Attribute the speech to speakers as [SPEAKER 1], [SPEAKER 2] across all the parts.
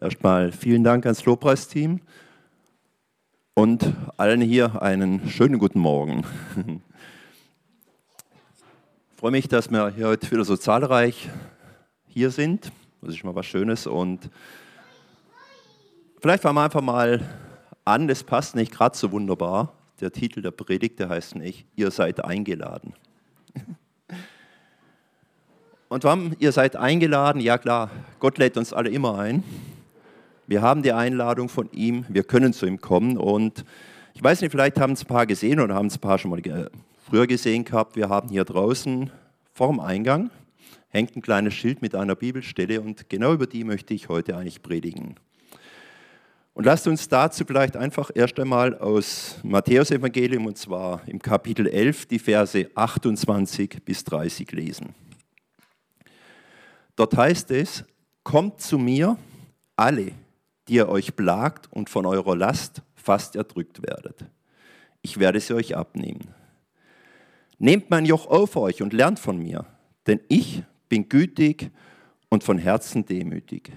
[SPEAKER 1] Erstmal vielen Dank ans Lobpreisteam und allen hier einen schönen guten Morgen. Ich freue mich, dass wir hier heute wieder so zahlreich hier sind. Das ist mal was Schönes und vielleicht fangen wir einfach mal an, das passt nicht gerade so wunderbar. Der Titel der Predigt, der heißt nicht, ihr seid eingeladen. Und warum? Ihr seid eingeladen, ja klar, Gott lädt uns alle immer ein. Wir haben die Einladung von ihm, wir können zu ihm kommen. Und ich weiß nicht, vielleicht haben es ein paar gesehen oder haben es ein paar schon mal früher gesehen gehabt. Wir haben hier draußen vorm Eingang hängt ein kleines Schild mit einer Bibelstelle und genau über die möchte ich heute eigentlich predigen. Und lasst uns dazu vielleicht einfach erst einmal aus Matthäus Evangelium und zwar im Kapitel 11 die Verse 28 bis 30 lesen. Dort heißt es, kommt zu mir alle, die ihr euch plagt und von eurer Last fast erdrückt werdet. Ich werde sie euch abnehmen. Nehmt mein Joch auf euch und lernt von mir, denn ich bin gütig und von Herzen demütig.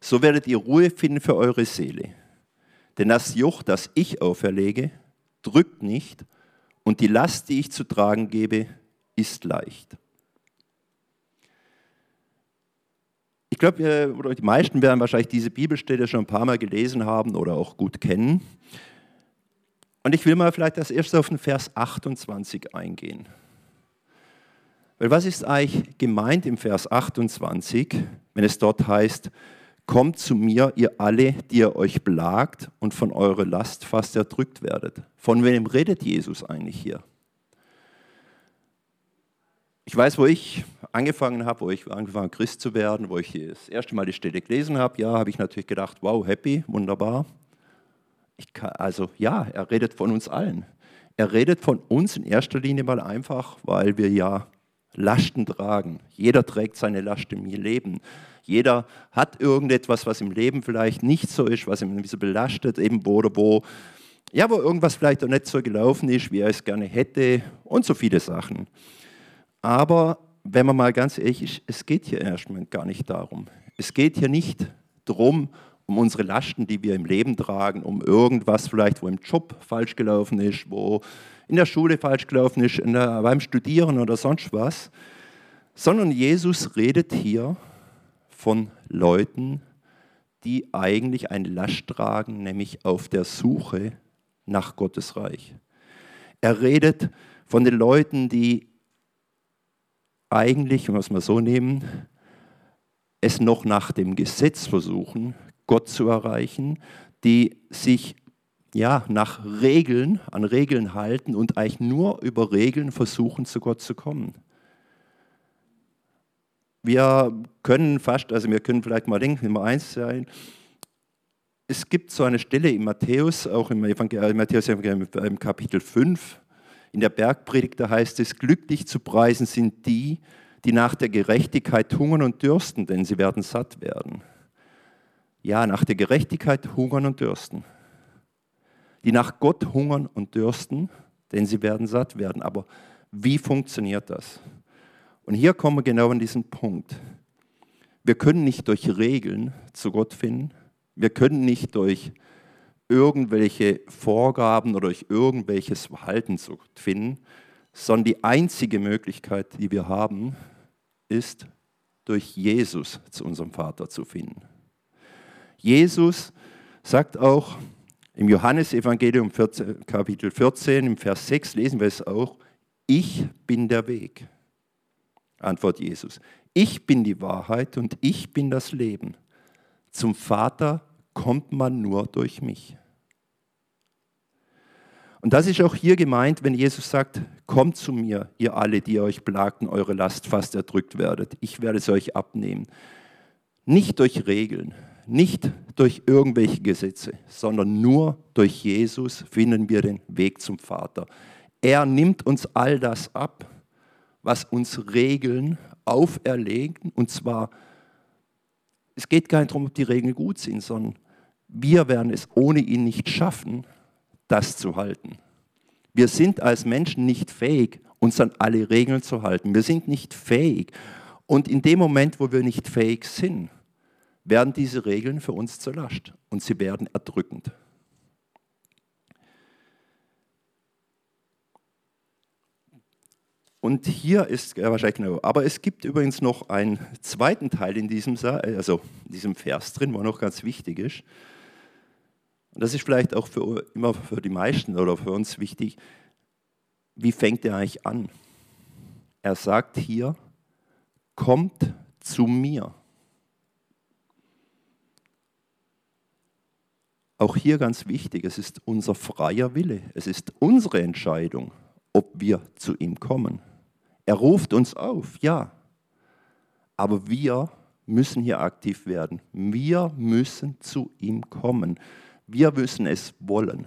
[SPEAKER 1] So werdet ihr Ruhe finden für eure Seele. Denn das Joch, das ich auferlege, drückt nicht und die Last, die ich zu tragen gebe, ist leicht. Ich glaube, oder die meisten werden wahrscheinlich diese Bibelstelle schon ein paar Mal gelesen haben oder auch gut kennen. Und ich will mal vielleicht als erstes auf den Vers 28 eingehen. Weil was ist eigentlich gemeint im Vers 28, wenn es dort heißt, kommt zu mir, ihr alle, die ihr euch plagt und von eurer Last fast erdrückt werdet. Von wem redet Jesus eigentlich hier? Ich weiß, wo ich angefangen habe, wo ich angefangen habe, Christ zu werden, wo ich das erste Mal die Stelle gelesen habe, ja, habe ich natürlich gedacht, wow, happy, wunderbar. Kann, also ja, er redet von uns allen. Er redet von uns in erster Linie mal einfach, weil wir ja Lasten tragen. Jeder trägt seine Last im Leben. Jeder hat irgendetwas, was im Leben vielleicht nicht so ist, was ihn ein bisschen belastet, eben wo oder wo, ja, wo irgendwas vielleicht auch nicht so gelaufen ist, wie er es gerne hätte und so viele Sachen. Aber wenn man mal ganz ehrlich ist, es geht hier erstmal gar nicht darum. Es geht hier nicht darum, um unsere Lasten, die wir im Leben tragen, um irgendwas vielleicht, wo im Job falsch gelaufen ist, wo in der Schule falsch gelaufen ist, der, beim Studieren oder sonst was, sondern Jesus redet hier von Leuten, die eigentlich eine Last tragen, nämlich auf der Suche nach Gottes Reich. Er redet von den Leuten, die eigentlich, wenn wir es mal so nehmen, es noch nach dem Gesetz versuchen, Gott zu erreichen, die sich ja, nach Regeln, an Regeln halten und eigentlich nur über Regeln versuchen, zu Gott zu kommen. Wir können fast, also wir können vielleicht mal denken, Nummer eins sein, es gibt so eine Stelle in Matthäus, auch im Evangel Matthäus im Kapitel 5, in der Bergpredigt, da heißt es, glücklich zu preisen sind die, die nach der Gerechtigkeit hungern und dürsten, denn sie werden satt werden. Ja, nach der Gerechtigkeit hungern und dürsten. Die nach Gott hungern und dürsten, denn sie werden satt werden. Aber wie funktioniert das? Und hier kommen wir genau an diesen Punkt. Wir können nicht durch Regeln zu Gott finden. Wir können nicht durch irgendwelche Vorgaben oder durch irgendwelches Verhalten zu finden, sondern die einzige Möglichkeit, die wir haben, ist, durch Jesus zu unserem Vater zu finden. Jesus sagt auch im Johannesevangelium Kapitel 14, im Vers 6 lesen wir es auch, ich bin der Weg. Antwort Jesus. Ich bin die Wahrheit und ich bin das Leben. Zum Vater kommt man nur durch mich. Und das ist auch hier gemeint, wenn Jesus sagt, kommt zu mir, ihr alle, die euch plagten, eure Last fast erdrückt werdet. Ich werde es euch abnehmen. Nicht durch Regeln, nicht durch irgendwelche Gesetze, sondern nur durch Jesus finden wir den Weg zum Vater. Er nimmt uns all das ab, was uns Regeln auferlegen. Und zwar, es geht gar nicht darum, ob die Regeln gut sind, sondern wir werden es ohne ihn nicht schaffen, das zu halten. Wir sind als Menschen nicht fähig, uns an alle Regeln zu halten. Wir sind nicht fähig. Und in dem Moment, wo wir nicht fähig sind, werden diese Regeln für uns zur Last und sie werden erdrückend. Und hier ist ja, wahrscheinlich genau. Aber es gibt übrigens noch einen zweiten Teil in diesem, also in diesem Vers drin, wo noch ganz wichtig ist. Und das ist vielleicht auch für, immer für die meisten oder für uns wichtig. Wie fängt er eigentlich an? Er sagt hier, kommt zu mir. Auch hier ganz wichtig, es ist unser freier Wille, es ist unsere Entscheidung, ob wir zu ihm kommen. Er ruft uns auf, ja. Aber wir müssen hier aktiv werden. Wir müssen zu ihm kommen. Wir müssen es wollen.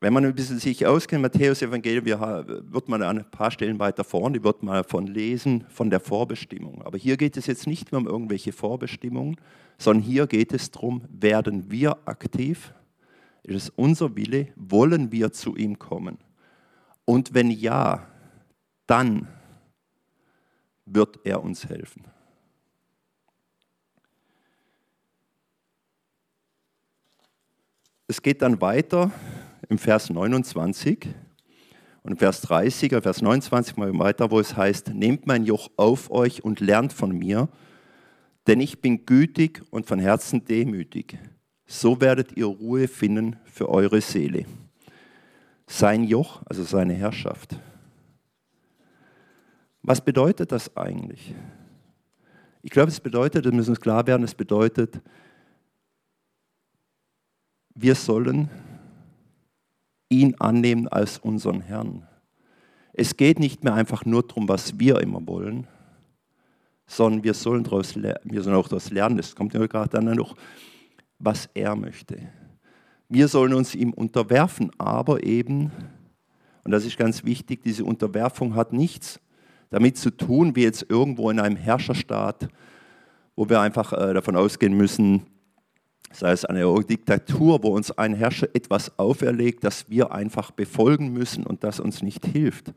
[SPEAKER 1] Wenn man ein bisschen sich auskennt, Matthäus Evangelium, wird man an ein paar Stellen weiter vorne, wird man davon lesen, von der Vorbestimmung. Aber hier geht es jetzt nicht mehr um irgendwelche Vorbestimmungen, sondern hier geht es darum, werden wir aktiv? Ist es unser Wille? Wollen wir zu ihm kommen? Und wenn ja, dann wird er uns helfen. Es geht dann weiter im Vers 29 und im Vers 30, Vers 29 mal weiter, wo es heißt, nehmt mein Joch auf euch und lernt von mir, denn ich bin gütig und von Herzen demütig. So werdet ihr Ruhe finden für eure Seele sein Joch, also seine Herrschaft. Was bedeutet das eigentlich? Ich glaube, es bedeutet, wir müssen uns klar werden, es bedeutet, wir sollen ihn annehmen als unseren Herrn. Es geht nicht mehr einfach nur darum, was wir immer wollen, sondern wir sollen, daraus, wir sollen auch daraus lernen, es kommt ja gerade dann noch, was er möchte. Wir sollen uns ihm unterwerfen, aber eben, und das ist ganz wichtig, diese Unterwerfung hat nichts damit zu tun, wie jetzt irgendwo in einem Herrscherstaat, wo wir einfach äh, davon ausgehen müssen, sei es eine Diktatur, wo uns ein Herrscher etwas auferlegt, das wir einfach befolgen müssen und das uns nicht hilft.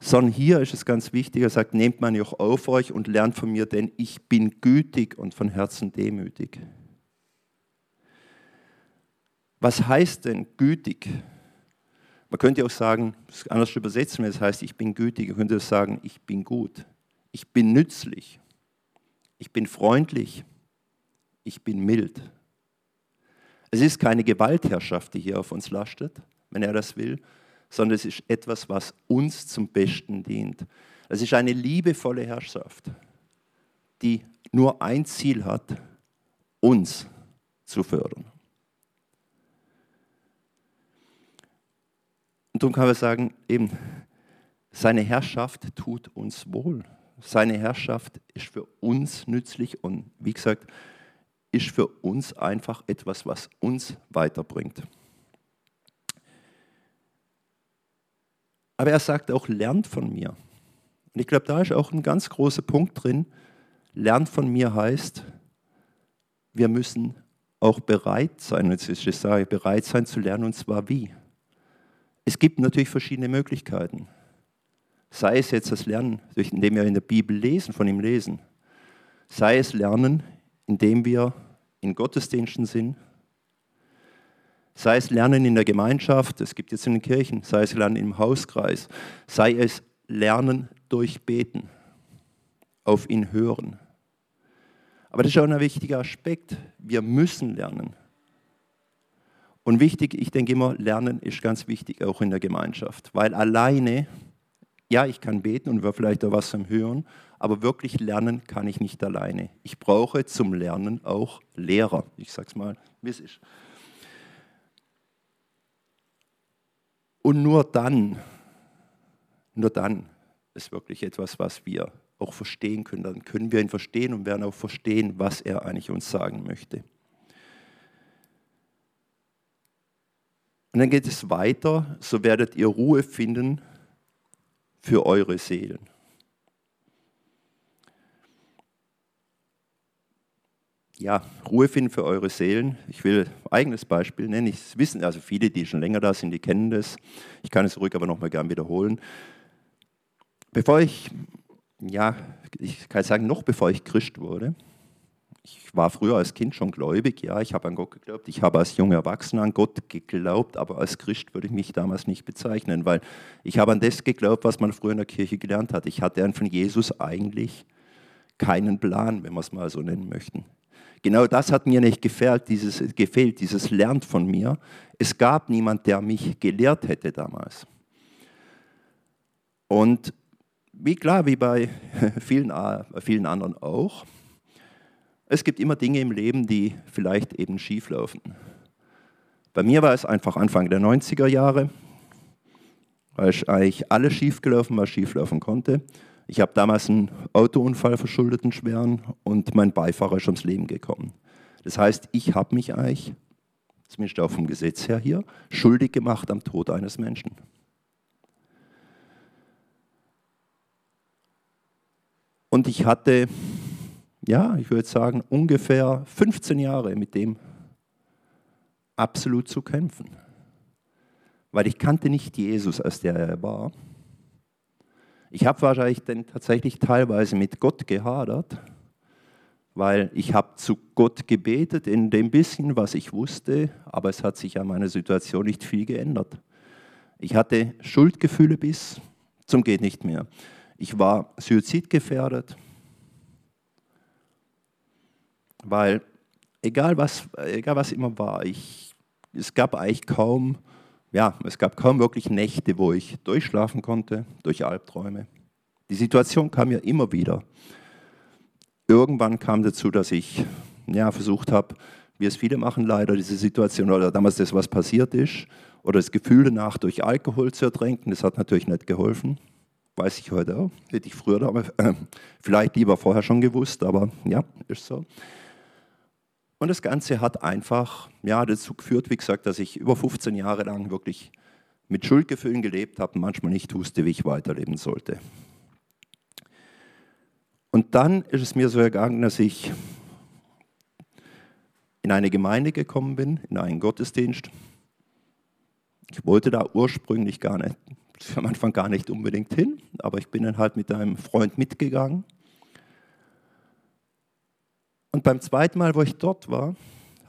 [SPEAKER 1] Sondern hier ist es ganz wichtig, er sagt, nehmt man auch auf euch und lernt von mir, denn ich bin gütig und von Herzen demütig. Was heißt denn gütig? Man könnte auch sagen, anders übersetzen, wenn es heißt, ich bin gütig, man könnte sagen, ich bin gut, ich bin nützlich, ich bin freundlich, ich bin mild. Es ist keine Gewaltherrschaft, die hier auf uns lastet, wenn er das will, sondern es ist etwas, was uns zum Besten dient. Es ist eine liebevolle Herrschaft, die nur ein Ziel hat, uns zu fördern. Und darum kann man sagen, eben, seine Herrschaft tut uns wohl. Seine Herrschaft ist für uns nützlich und wie gesagt, ist für uns einfach etwas, was uns weiterbringt. Aber er sagt auch, lernt von mir. Und ich glaube, da ist auch ein ganz großer Punkt drin. Lernt von mir heißt, wir müssen auch bereit sein, ist es sage, bereit sein zu lernen, und zwar wie. Es gibt natürlich verschiedene Möglichkeiten. Sei es jetzt das Lernen, indem wir in der Bibel lesen, von ihm lesen. Sei es Lernen, indem wir in Gottesdiensten sind. Sei es Lernen in der Gemeinschaft, es gibt jetzt in den Kirchen. Sei es Lernen im Hauskreis. Sei es Lernen durch Beten, auf ihn hören. Aber das ist auch ein wichtiger Aspekt. Wir müssen lernen. Und wichtig, ich denke immer, Lernen ist ganz wichtig, auch in der Gemeinschaft. Weil alleine, ja, ich kann beten und wir vielleicht auch was am Hören, aber wirklich lernen kann ich nicht alleine. Ich brauche zum Lernen auch Lehrer. Ich sage es mal, wie es ist. Und nur dann, nur dann ist wirklich etwas, was wir auch verstehen können. Dann können wir ihn verstehen und werden auch verstehen, was er eigentlich uns sagen möchte. Und dann geht es weiter, so werdet ihr Ruhe finden für eure Seelen. Ja, Ruhe finden für eure Seelen. Ich will ein eigenes Beispiel nennen. Ich wissen, also viele, die schon länger da sind, die kennen das. Ich kann es ruhig aber nochmal gern wiederholen. Bevor ich ja, ich kann sagen, noch bevor ich Christ wurde, ich war früher als Kind schon gläubig, ja, ich habe an Gott geglaubt, ich habe als junger Erwachsener an Gott geglaubt, aber als Christ würde ich mich damals nicht bezeichnen, weil ich habe an das geglaubt, was man früher in der Kirche gelernt hat. Ich hatte von Jesus eigentlich keinen Plan, wenn wir es mal so nennen möchten. Genau das hat mir nicht gefehlt, dieses, gefehlt, dieses Lernt von mir. Es gab niemand, der mich gelehrt hätte damals. Und wie klar, wie bei vielen, vielen anderen auch, es gibt immer Dinge im Leben, die vielleicht eben schief laufen. Bei mir war es einfach Anfang der 90er Jahre, weil eigentlich alles schiefgelaufen, was schieflaufen konnte. Ich habe damals einen Autounfall verschuldet, einen schweren, und mein Beifahrer ist ums Leben gekommen. Das heißt, ich habe mich eigentlich, zumindest auch vom Gesetz her hier, schuldig gemacht am Tod eines Menschen. Und ich hatte ja, ich würde sagen, ungefähr 15 Jahre mit dem absolut zu kämpfen. Weil ich kannte nicht Jesus, als der er war. Ich habe wahrscheinlich dann tatsächlich teilweise mit Gott gehadert, weil ich habe zu Gott gebetet in dem bisschen, was ich wusste, aber es hat sich an meiner Situation nicht viel geändert. Ich hatte Schuldgefühle bis zum geht nicht mehr. Ich war suizidgefährdet, weil egal was, egal was immer war, ich, es gab eigentlich kaum, ja, es gab kaum wirklich Nächte, wo ich durchschlafen konnte, durch Albträume. Die Situation kam ja immer wieder. Irgendwann kam dazu, dass ich ja, versucht habe, wie es viele machen leider, diese Situation oder damals das, was passiert ist, oder das Gefühl danach durch Alkohol zu ertränken. Das hat natürlich nicht geholfen. Weiß ich heute auch. Hätte ich früher damals, äh, vielleicht lieber vorher schon gewusst, aber ja, ist so. Und das Ganze hat einfach ja, dazu geführt, wie gesagt, dass ich über 15 Jahre lang wirklich mit Schuldgefühlen gelebt habe manchmal nicht wusste, wie ich weiterleben sollte. Und dann ist es mir so ergangen, dass ich in eine Gemeinde gekommen bin, in einen Gottesdienst. Ich wollte da ursprünglich gar nicht, am Anfang gar nicht unbedingt hin, aber ich bin dann halt mit einem Freund mitgegangen. Und beim zweiten Mal, wo ich dort war,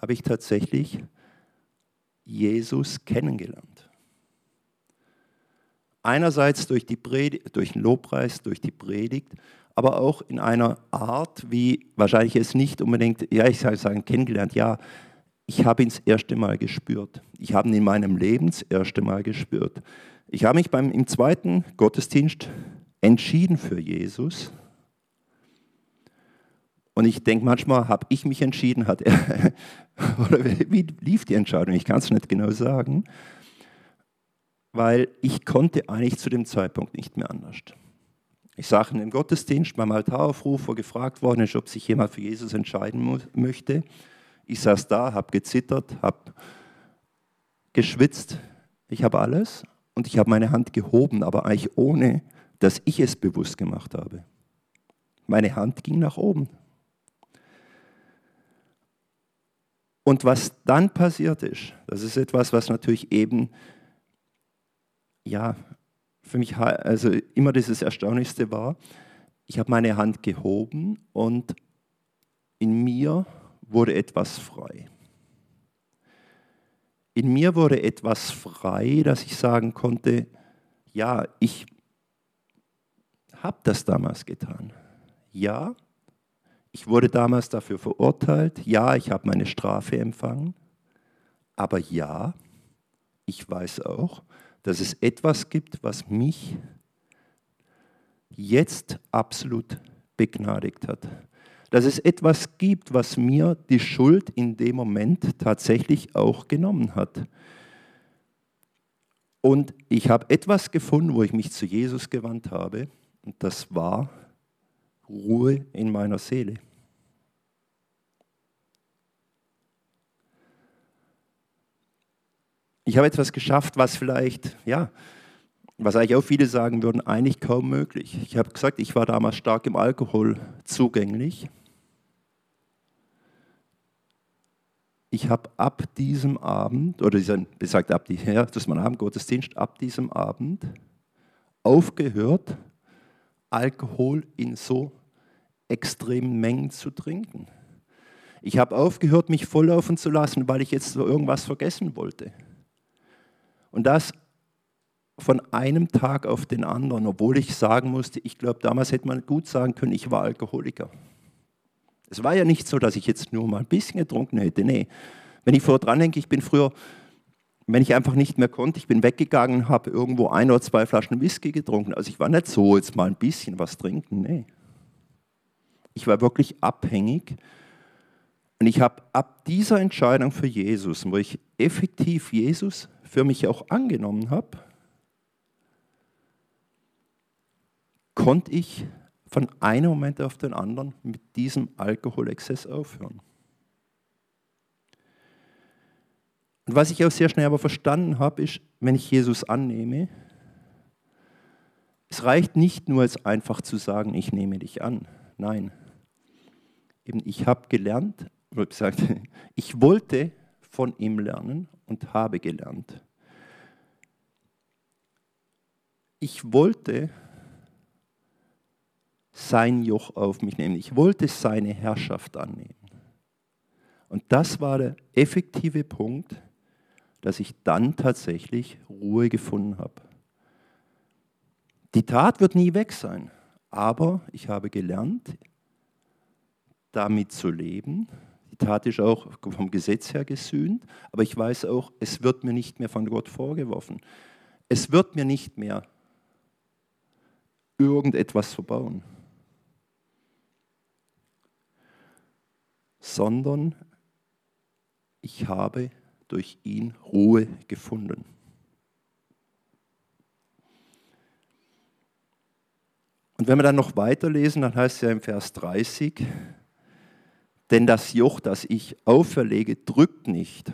[SPEAKER 1] habe ich tatsächlich Jesus kennengelernt. Einerseits durch, die Predigt, durch den Lobpreis, durch die Predigt, aber auch in einer Art, wie wahrscheinlich es nicht unbedingt, ja, ich sage sagen, kennengelernt, ja, ich habe ihn das erste Mal gespürt. Ich habe ihn in meinem Leben das erste Mal gespürt. Ich habe mich beim, im zweiten Gottesdienst entschieden für Jesus und ich denke, manchmal habe ich mich entschieden, hat er, oder wie lief die Entscheidung? Ich kann es nicht genau sagen, weil ich konnte eigentlich zu dem Zeitpunkt nicht mehr anders. Ich sage im Gottesdienst beim Altaraufruf, wo gefragt worden ist, ob sich jemand für Jesus entscheiden möchte. Ich saß da, habe gezittert, habe geschwitzt. Ich habe alles und ich habe meine Hand gehoben, aber eigentlich ohne, dass ich es bewusst gemacht habe. Meine Hand ging nach oben Und was dann passiert ist, das ist etwas, was natürlich eben, ja, für mich also immer dieses Erstaunlichste war. Ich habe meine Hand gehoben und in mir wurde etwas frei. In mir wurde etwas frei, dass ich sagen konnte, ja, ich habe das damals getan. Ja, ich wurde damals dafür verurteilt. Ja, ich habe meine Strafe empfangen. Aber ja, ich weiß auch, dass es etwas gibt, was mich jetzt absolut begnadigt hat. Dass es etwas gibt, was mir die Schuld in dem Moment tatsächlich auch genommen hat. Und ich habe etwas gefunden, wo ich mich zu Jesus gewandt habe. Und das war Ruhe in meiner Seele. Ich habe etwas geschafft, was vielleicht, ja, was eigentlich auch viele sagen würden, eigentlich kaum möglich. Ich habe gesagt, ich war damals stark im Alkohol zugänglich. Ich habe ab diesem Abend, oder besagt ab die, ja, das ist mein Abendgottesdienst, ab diesem Abend aufgehört, Alkohol in so extremen Mengen zu trinken. Ich habe aufgehört, mich volllaufen zu lassen, weil ich jetzt so irgendwas vergessen wollte. Und das von einem Tag auf den anderen, obwohl ich sagen musste, ich glaube, damals hätte man gut sagen können, ich war Alkoholiker. Es war ja nicht so, dass ich jetzt nur mal ein bisschen getrunken hätte. Nee, wenn ich vorher dran denke, ich bin früher, wenn ich einfach nicht mehr konnte, ich bin weggegangen, habe irgendwo ein oder zwei Flaschen Whisky getrunken. Also ich war nicht so, jetzt mal ein bisschen was trinken. Nee. Ich war wirklich abhängig und ich habe ab dieser Entscheidung für Jesus, wo ich effektiv Jesus für mich auch angenommen habe, konnte ich von einem Moment auf den anderen mit diesem Alkoholexzess aufhören. Und was ich auch sehr schnell aber verstanden habe, ist, wenn ich Jesus annehme, es reicht nicht nur jetzt einfach zu sagen, ich nehme dich an. Nein. Eben, ich habe gelernt, oder gesagt, ich wollte von ihm lernen und habe gelernt. Ich wollte sein Joch auf mich nehmen. Ich wollte seine Herrschaft annehmen. Und das war der effektive Punkt, dass ich dann tatsächlich Ruhe gefunden habe. Die Tat wird nie weg sein, aber ich habe gelernt, damit zu leben die Tat ist auch vom Gesetz her gesühnt, aber ich weiß auch, es wird mir nicht mehr von Gott vorgeworfen. Es wird mir nicht mehr irgendetwas verbauen, sondern ich habe durch ihn Ruhe gefunden. Und wenn wir dann noch weiterlesen, dann heißt es ja im Vers 30, denn das Joch, das ich auferlege, drückt nicht,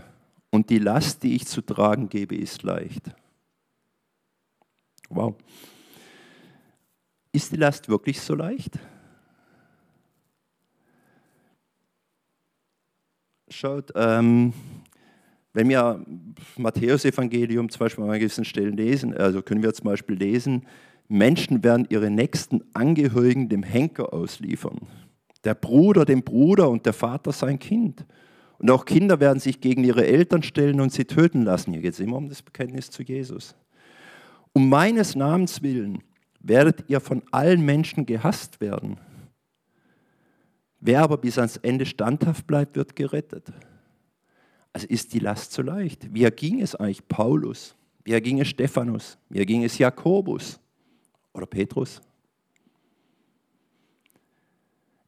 [SPEAKER 1] und die Last, die ich zu tragen gebe, ist leicht. Wow. Ist die Last wirklich so leicht? Schaut, ähm, wenn wir Matthäus-Evangelium zum Beispiel an gewissen Stellen lesen, also können wir zum Beispiel lesen, Menschen werden ihre nächsten Angehörigen dem Henker ausliefern. Der Bruder dem Bruder und der Vater sein Kind. Und auch Kinder werden sich gegen ihre Eltern stellen und sie töten lassen. Hier geht es immer um das Bekenntnis zu Jesus. Um meines Namens willen werdet ihr von allen Menschen gehasst werden. Wer aber bis ans Ende standhaft bleibt, wird gerettet. Also ist die Last so leicht. Wie ging es eigentlich Paulus? Wie ging es Stephanus? Wie ging es Jakobus oder Petrus?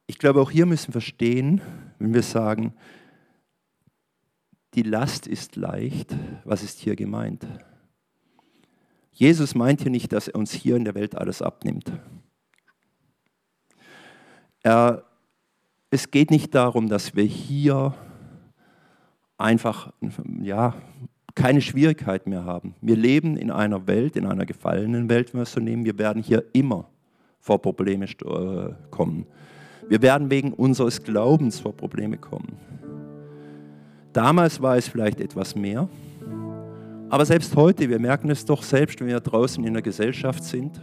[SPEAKER 1] Ich glaube, auch hier müssen wir verstehen, wenn wir sagen, die Last ist leicht, was ist hier gemeint? Jesus meint hier nicht, dass er uns hier in der Welt alles abnimmt. Er, es geht nicht darum, dass wir hier einfach ja, keine Schwierigkeit mehr haben. Wir leben in einer Welt, in einer gefallenen Welt, wenn wir es so nehmen. Wir werden hier immer vor Probleme äh, kommen. Wir werden wegen unseres Glaubens vor Probleme kommen. Damals war es vielleicht etwas mehr, aber selbst heute, wir merken es doch selbst, wenn wir draußen in der Gesellschaft sind.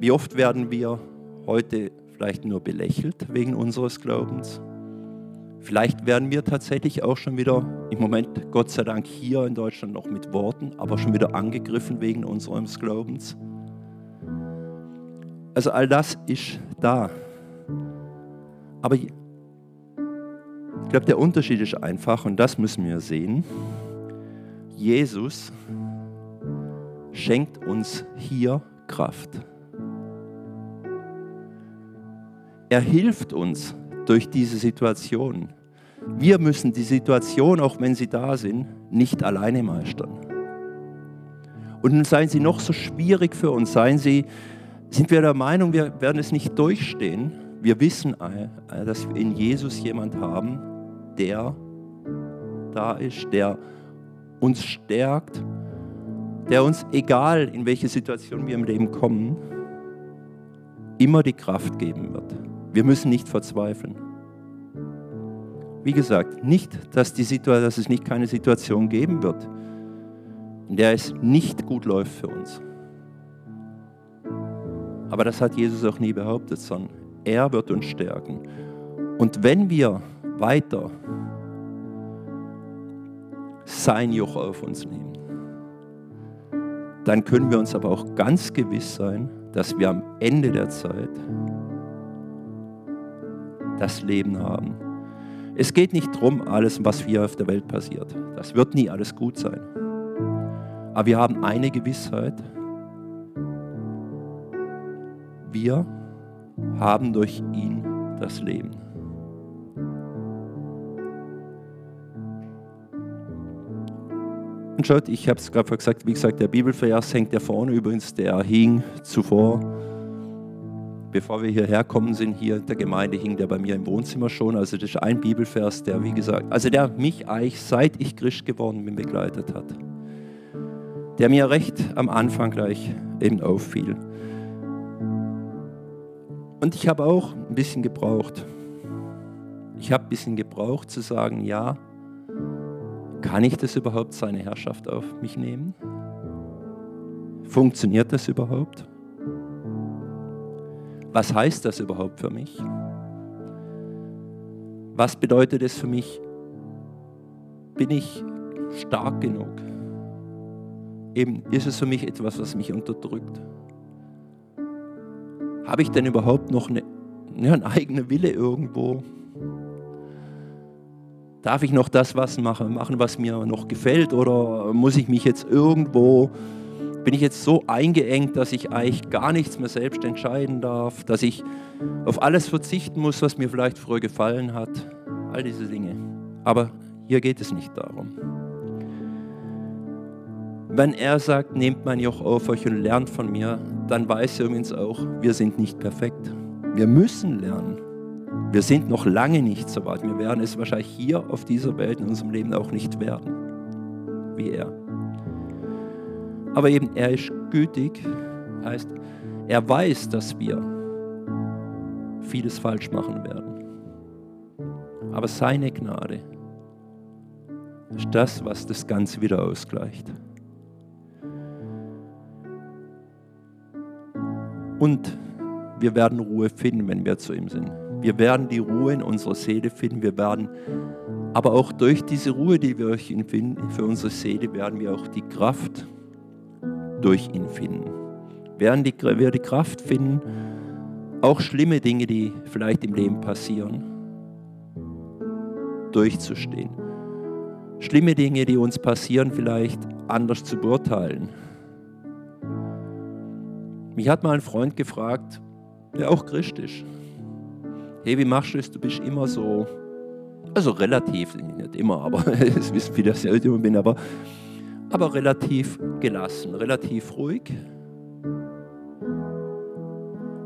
[SPEAKER 1] Wie oft werden wir heute vielleicht nur belächelt wegen unseres Glaubens? Vielleicht werden wir tatsächlich auch schon wieder, im Moment Gott sei Dank hier in Deutschland noch mit Worten, aber schon wieder angegriffen wegen unseres Glaubens. Also all das ist da. Aber ich glaube, der Unterschied ist einfach, und das müssen wir sehen. Jesus schenkt uns hier Kraft. Er hilft uns durch diese Situation. Wir müssen die Situation, auch wenn sie da sind, nicht alleine meistern. Und seien sie noch so schwierig für uns, seien sie, sind wir der Meinung, wir werden es nicht durchstehen, wir wissen, äh, dass wir in Jesus jemand haben, der da ist, der uns stärkt, der uns, egal in welche Situation wir im Leben kommen, immer die Kraft geben wird. Wir müssen nicht verzweifeln. Wie gesagt, nicht, dass, die dass es nicht keine Situation geben wird, in der es nicht gut läuft für uns. Aber das hat Jesus auch nie behauptet, sondern Er wird uns stärken. Und wenn wir weiter sein Joch auf uns nehmen, dann können wir uns aber auch ganz gewiss sein, dass wir am Ende der Zeit das Leben haben. Es geht nicht darum, alles, was hier auf der Welt passiert. Das wird nie alles gut sein. Aber wir haben eine Gewissheit. Wir haben durch ihn das Leben. Und schaut, ich habe es gerade gesagt, wie gesagt, der Bibelvers hängt ja vorne übrigens, der hing zuvor, bevor wir hierher kommen sind, hier in der Gemeinde hing der bei mir im Wohnzimmer schon. Also das ist ein Bibelvers, der, wie gesagt, also der mich eigentlich, seit ich Christ geworden bin, begleitet hat. Der mir recht am Anfang gleich eben auffiel. Und ich habe auch ein bisschen gebraucht. Ich habe ein bisschen gebraucht zu sagen, ja, kann ich das überhaupt, seine Herrschaft auf mich nehmen? Funktioniert das überhaupt? Was heißt das überhaupt für mich? Was bedeutet es für mich? Bin ich stark genug? Eben, ist es für mich etwas, was mich unterdrückt? Habe ich denn überhaupt noch eine, ja, einen eigenen Wille irgendwo? Darf ich noch das was machen, machen, was mir noch gefällt? Oder muss ich mich jetzt irgendwo, bin ich jetzt so eingeengt, dass ich eigentlich gar nichts mehr selbst entscheiden darf, dass ich auf alles verzichten muss, was mir vielleicht früher gefallen hat? All diese Dinge. Aber hier geht es nicht darum. Wenn er sagt, nehmt mein Joch auf euch und lernt von mir, dann weiß er übrigens auch, wir sind nicht perfekt. Wir müssen lernen. Wir sind noch lange nicht so weit. Wir werden es wahrscheinlich hier auf dieser Welt in unserem Leben auch nicht werden, wie er. Aber eben, er ist gütig, heißt, er weiß, dass wir vieles falsch machen werden. Aber seine Gnade ist das, was das Ganze wieder ausgleicht. Und wir werden Ruhe finden, wenn wir zu ihm sind. Wir werden die Ruhe in unserer Seele finden. Wir werden aber auch durch diese Ruhe, die wir finden, für unsere Seele, werden wir auch die Kraft durch ihn finden. Werden die, wir die Kraft finden, auch schlimme Dinge, die vielleicht im Leben passieren, durchzustehen. Schlimme Dinge, die uns passieren, vielleicht anders zu beurteilen. Mich hat mal ein Freund gefragt, der auch Christ ist hey, wie machst du es? Du bist immer so, also relativ, nicht immer, aber es wissen viele, dass ich immer bin, aber, aber relativ gelassen, relativ ruhig.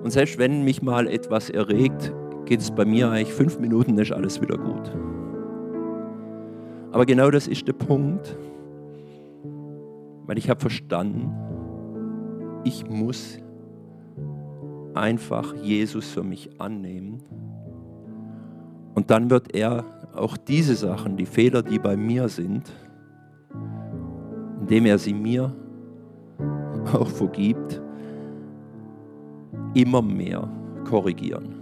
[SPEAKER 1] Und selbst wenn mich mal etwas erregt, geht es bei mir eigentlich fünf Minuten, dann ist alles wieder gut. Aber genau das ist der Punkt, weil ich habe verstanden, ich muss einfach Jesus für mich annehmen und dann wird er auch diese Sachen, die Fehler, die bei mir sind, indem er sie mir auch vergibt, immer mehr korrigieren.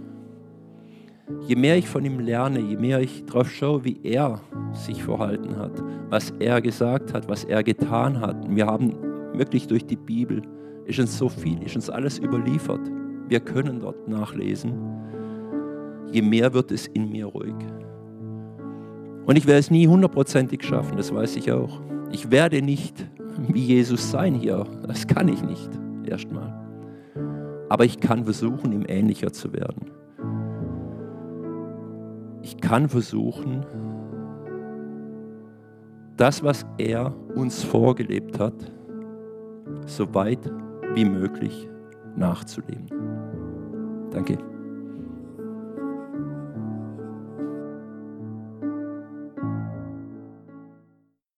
[SPEAKER 1] Je mehr ich von ihm lerne, je mehr ich darauf schaue, wie er sich verhalten hat, was er gesagt hat, was er getan hat. Wir haben wirklich durch die Bibel, ist uns so viel, ist uns alles überliefert. Wir können dort nachlesen je mehr wird es in mir ruhig. Und ich werde es nie hundertprozentig schaffen, das weiß ich auch. Ich werde nicht wie Jesus sein hier, das kann ich nicht, erstmal. Aber ich kann versuchen, ihm ähnlicher zu werden. Ich kann versuchen, das, was er uns vorgelebt hat, so weit wie möglich nachzuleben. Danke.